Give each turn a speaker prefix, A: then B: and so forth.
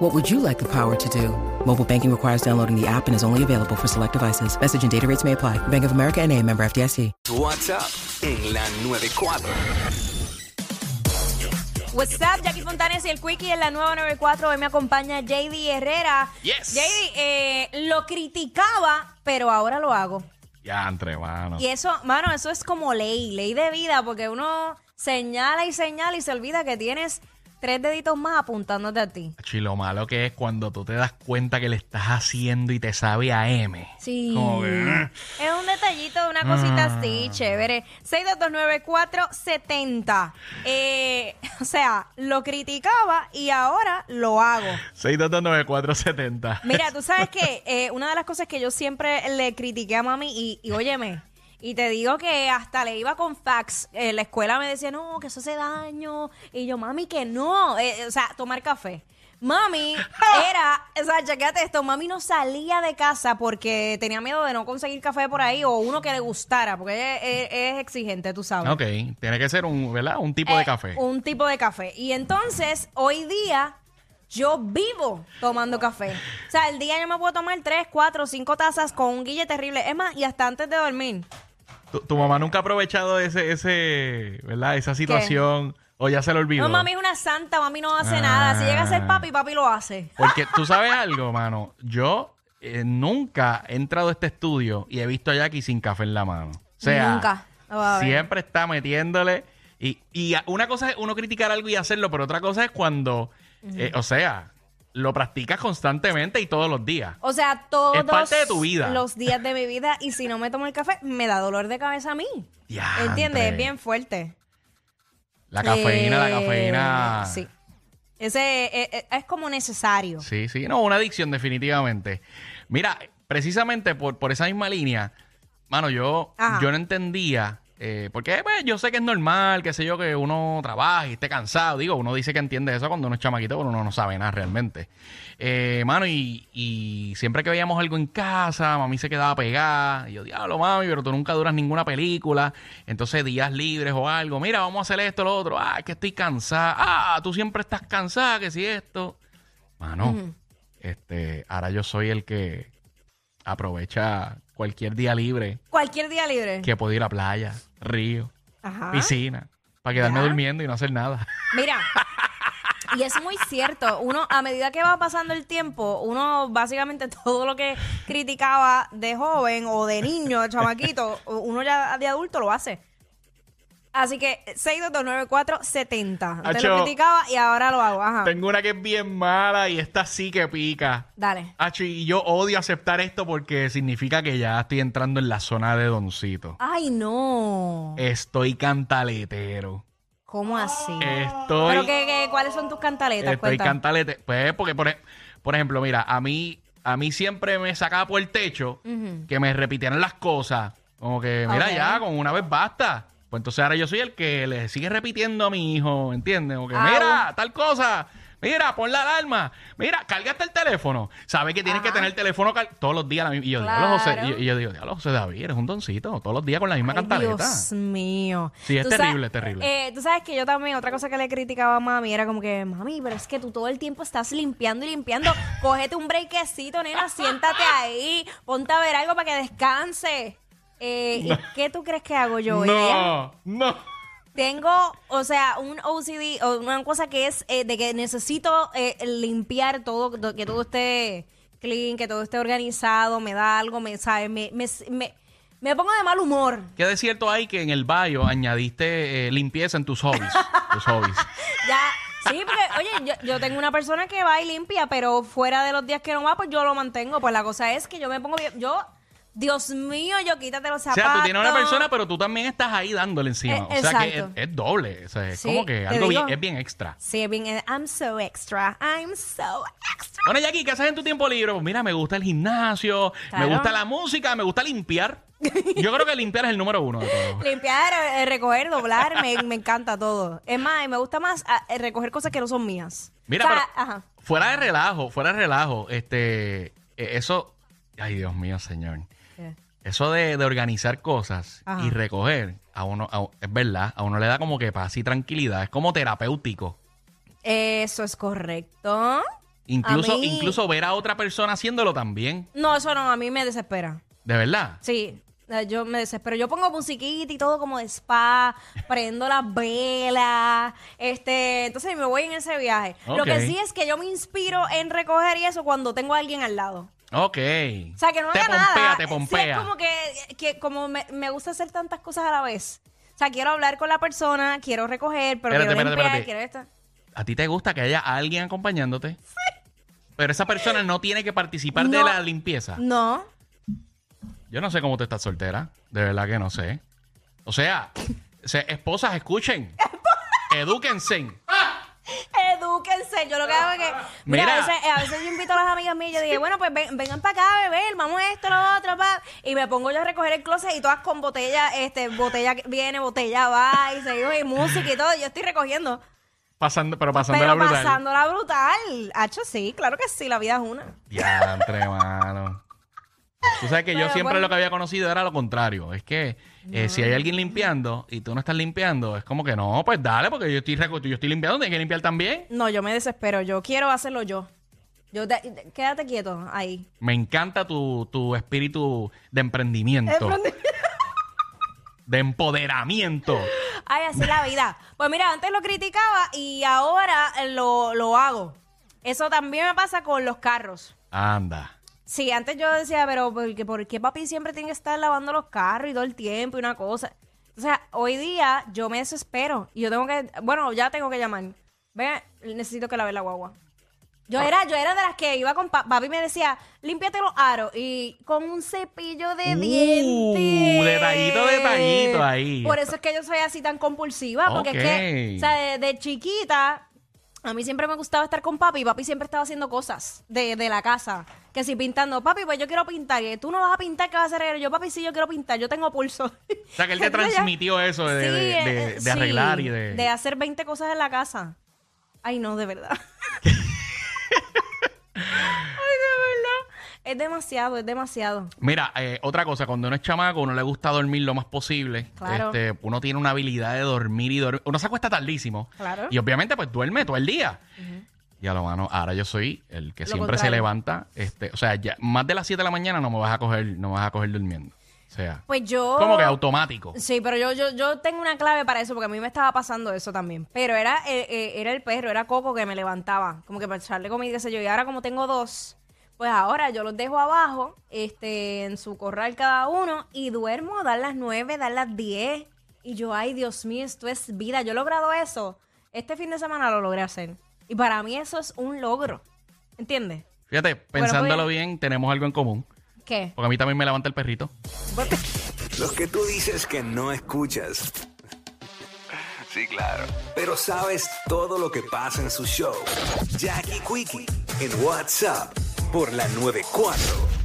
A: What would you like the power to do? Mobile banking requires downloading the app and is only available for select devices. Message and data rates may apply. Bank of America and a member FDIC.
B: WhatsApp en la 94.
C: What's up, Jackie Fontanes y el Quickie en la nueva 94. Hoy me acompaña JD Herrera.
D: Yes.
C: JD, eh, lo criticaba, pero ahora lo hago.
D: Ya, entre mano.
C: Y eso, mano, eso es como ley, ley de vida, porque uno señala y señala y se olvida que tienes tres deditos más apuntándote a ti.
D: Y lo malo que es cuando tú te das cuenta que le estás haciendo y te sabe a M.
C: Sí.
D: Como que, eh.
C: Es un detallito, una cosita
D: Ah.
C: así, chévere. 6229470. Eh, o sea, lo criticaba y ahora lo hago.
D: 6229470.
C: Mira, tú sabes que eh, una de las cosas que yo siempre le critiqué a mami, y, y óyeme, y te digo que hasta le iba con fax. En la escuela me decía, no, que eso hace daño. Y yo, mami, que no. Eh, o sea, tomar café. Mami era, o sea, chequéate esto, mami no salía de casa porque tenía miedo de no conseguir café por ahí o uno que le gustara, porque es, es exigente, tú sabes.
D: Ok, tiene que ser un, ¿verdad? Un tipo de
C: Eh,
D: café.
C: Un tipo de café. Y entonces, hoy día, yo vivo tomando café. O sea, el día yo me puedo tomar tres, cuatro, cinco tazas con un guille terrible. Es más, y hasta antes de dormir.
D: ¿Tu, tu mamá nunca ha aprovechado ese, ese, ¿verdad? Esa situación. O ya se lo olvidó.
C: No, mami es una santa, mami no hace
D: Ah.
C: nada. Si llega a ser papi, papi lo hace.
D: Porque tú sabes algo, mano. Yo eh, nunca he entrado a este estudio y he visto a Jackie sin café en la mano. O sea,
C: Nunca. A ver.
D: siempre está metiéndole. Y, y a- una cosa es uno criticar algo y hacerlo, pero otra cosa es cuando, eh, o sea, lo practicas constantemente y todos los días.
C: O sea, todos
D: Es parte de tu vida.
C: los días de mi vida. Y si no me tomo el café, me da dolor de cabeza a mí.
D: Diantre.
C: ¿Entiendes? Es bien fuerte.
D: La cafeína, la
C: Eh,
D: cafeína.
C: Sí. Ese eh, eh, es como necesario.
D: Sí, sí, no, una adicción definitivamente. Mira, precisamente por, por esa misma línea, mano, yo,
C: Ajá.
D: yo no entendía, eh, porque pues, yo sé que es normal, qué sé yo, que uno trabaje y esté cansado. Digo, uno dice que entiende eso cuando uno es chamaquito, pero uno no sabe nada realmente. Eh, mano, y, y siempre que veíamos algo en casa, mami se quedaba pegada. Y yo, diablo, mami, pero tú nunca duras ninguna película. Entonces, días libres o algo, mira, vamos a hacer esto, lo otro. Ah, es que estoy cansada. Ah, tú siempre estás cansada, que si esto. Mano, este, ahora yo soy el que aprovecha cualquier día libre
C: Cualquier día libre.
D: que puedo ir a playa, río,
C: Ajá.
D: piscina, para quedarme durmiendo y no hacer nada.
C: Mira, y es muy cierto. Uno, a medida que va pasando el tiempo, uno básicamente todo lo que criticaba de joven o de niño, de chamaquito, uno ya de adulto lo hace. Así que 6229470. Te
D: Acho.
C: lo criticaba y ahora lo hago. Ajá.
D: Tengo una que es bien mala y esta sí que pica.
C: Dale.
D: Acho, y yo odio aceptar esto porque significa que ya estoy entrando en la zona de doncito.
C: Ay, no.
D: Estoy cantaletero.
C: ¿Cómo así?
D: Estoy...
C: ¿Pero qué- cuáles son tus cantaletas?
D: Estoy
C: Cuenta.
D: cantalete. Pues porque, por, e- por ejemplo, mira, a mí, a mí siempre me sacaba por el techo que me repitieran las cosas. Como que, mira, ya, con una vez basta. Pues entonces ahora yo soy el que le sigue repitiendo a mi hijo, ¿entiendes? Como que,
C: Ah,
D: mira, tal cosa. Mira, pon la alarma. Mira, cárgate el teléfono. Sabes que tienes que tener el teléfono car- todos los días. la Y yo, diablo, José,
C: Claro.
D: y, y yo digo, diablo, José David, eres un doncito. Todos los días con la misma
C: Ay,
D: cantaleta.
C: Dios mío.
D: Sí, es
C: Tú
D: terrible, es terrible.
C: eh, tú sabes que yo también, otra cosa que le criticaba a mami era como que, mami, pero es que tú todo el tiempo estás limpiando y limpiando. Cógete un breakcito, nena, siéntate ahí, ponte a ver algo para que descanse. Eh, ¿Y qué tú crees que hago yo? Ella-
D: No, no.
C: tengo, o sea, un OCD, o una cosa que es eh, de que necesito eh, limpiar todo, do- que todo esté clean, que todo esté organizado, me da algo, me, sabe, me, me, me, me pongo de mal humor.
D: ¿Qué de cierto hay que en el bio añadiste eh, limpieza en tus hobbies? tus hobbies.
C: Ya, sí, porque, oye, yo, yo tengo una persona que va y limpia, pero fuera de los días que no va, pues yo lo mantengo. Pues la cosa es que yo me pongo bien, yo, Dios mío, yo quítate los
D: O
C: zapatos.
D: sea, tú tienes una persona, pero tú también estás ahí dándole encima.
C: Eh,
D: o sea que es,
C: exacto.
D: es doble. O sea, es
C: Sí,
D: como que
C: te
D: algo bien, es bien extra.
C: Sí, bien, eh, I'm so extra, I'm so extra.
D: Bueno, Jackie, ¿qué haces en tu tiempo libre? Pues mira, me gusta el gimnasio,
C: Claro.
D: me gusta la música, me gusta limpiar. Yo creo que limpiar es el número uno de todo.
C: Limpiar, eh, recoger, doblar, me, me encanta todo. Es más, me gusta más ah, eh, recoger cosas que no son mías.
D: Mira,
C: O sea,
D: pero
C: ajá.
D: fuera de relajo, fuera de relajo, este, eh, eso, ay Dios mío, señor.
C: ¿Qué?
D: Eso de, de organizar cosas
C: Ajá.
D: y recoger, a uno, a- es verdad, a uno le da como que paz y tranquilidad, es como terapéutico.
C: Eso es correcto.
D: Incluso,
C: mí-
D: incluso ver a otra persona haciéndolo también,
C: No, eso no, a mí me desespera.
D: de verdad.
C: Sí, eh, yo me desespero. Yo pongo musiquita y todo como de spa, prendo las velas, este, entonces me voy en ese viaje. Lo que sí es que yo me inspiro en recoger y eso cuando tengo a alguien al lado.
D: Ok.
C: O sea, que no
D: te
C: haga
D: pompea,
C: nada.
D: te
C: Sí,
D: pompea.
C: es como que, que como me, me gusta hacer tantas cosas a la vez. O sea, quiero hablar con la persona, quiero recoger, pero
D: Espérate,
C: quiero
D: espérate,
C: limpiar,
D: espérate.
C: quiero esta.
D: ¿A ti te gusta que haya alguien acompañándote? Pero esa persona no tiene que participar de la limpieza.
C: No.
D: Yo no sé cómo tú estás soltera. De verdad que no sé. O sea, se- esposas, escuchen. Edúquense.
C: Edúquense. Yo lo que hago es que. Mira,
D: Mira.
C: A, veces, a veces yo invito a las amigas mías y yo dije, bueno, pues ven- vengan para acá a beber, vamos a esto, lo otro, pa. Y me pongo yo a recoger el closet y todas con botella, este, botella viene, botella va, y seguimos y música y todo. Yo estoy recogiendo.
D: Pasando, pero pasando la brutal.
C: pasándola brutal. Hacho, sí, claro que sí, la vida es una.
D: Diantre, mano. Tú sabes que yo siempre
C: bueno.
D: lo que había conocido era lo contrario. Es que eh, si hay alguien limpiando y tú no estás limpiando, es como que no, pues dale, porque yo estoy, yo estoy limpiando, tienes que limpiar también.
C: No, yo me desespero. Yo quiero hacerlo yo. Yo te- te- quédate quieto ahí.
D: Me encanta tu, tu espíritu de emprendimiento, de empoderamiento.
C: Ay, así la vida. Pues mira, antes lo criticaba y ahora eh, lo, lo hago. Eso también me pasa con los carros.
D: Anda.
C: Sí, antes yo decía, pero ¿por qué, por qué papi siempre tiene que estar lavando los carros y todo el tiempo y una cosa? O sea, hoy día yo me desespero y yo tengo que, bueno, ya tengo que llamar. Ve, necesito que lave la guagua. Yo era, yo era de las que iba con pa- papi me decía, límpiate los aros y con un cepillo de
D: Uh,
C: dientes.
D: detallito, detallito ahí.
C: Por eso es que yo soy así tan compulsiva, porque es que, o sea, de, de chiquita, a mí siempre me gustaba estar con papi y papi siempre estaba haciendo cosas de, de la casa. Que si pintando, papi, pues yo quiero pintar. Y tú no vas a pintar, ¿qué vas a hacer? Yo, papi, sí, yo quiero pintar, yo tengo pulso.
D: O sea, que él te transmitió eso de,
C: Sí,
D: de- de-
C: eh,
D: de
C: sí,
D: arreglar y de...
C: De hacer 20 cosas en la casa. Ay, no, de verdad. Es demasiado, es demasiado.
D: Mira, eh, otra cosa, cuando uno es chamaco, uno le gusta dormir lo más posible.
C: Claro.
D: Este, uno tiene una habilidad de dormir y dormir. Uno se acuesta tardísimo.
C: Claro.
D: Y obviamente, pues duerme todo el día. Y a lo mano, ahora yo soy el que
C: Lo
D: siempre se levanta. Este, o sea, ya más de las 7 de la mañana no me vas a coger, no me vas a coger durmiendo. O sea,
C: Pues yo.
D: como que automático.
C: Sí, pero yo, yo, yo tengo una clave para eso, porque a mí me estaba pasando eso también. Pero era, eh, eh, era el perro, era Coco que me levantaba, como que para echarle comida, qué sé yo. Y ahora como tengo dos, pues ahora yo los dejo abajo, este, en su corral cada uno, y duermo, dar las nueve, dar las diez. Y yo, ay, Dios mío, esto es vida. Yo he logrado eso. Este fin de semana lo logré hacer. Y para mí eso es un logro. ¿Entiendes?
D: Fíjate,
C: Bueno,
D: pensándolo
C: pues-
D: bien, tenemos algo en común.
C: ¿Qué?
D: Porque a mí también me levanta el perrito.
B: Los que tú dices que no escuchas. Sí, claro. Pero sabes todo lo que pasa en su show. Jackie Quickie en WhatsApp por la 94.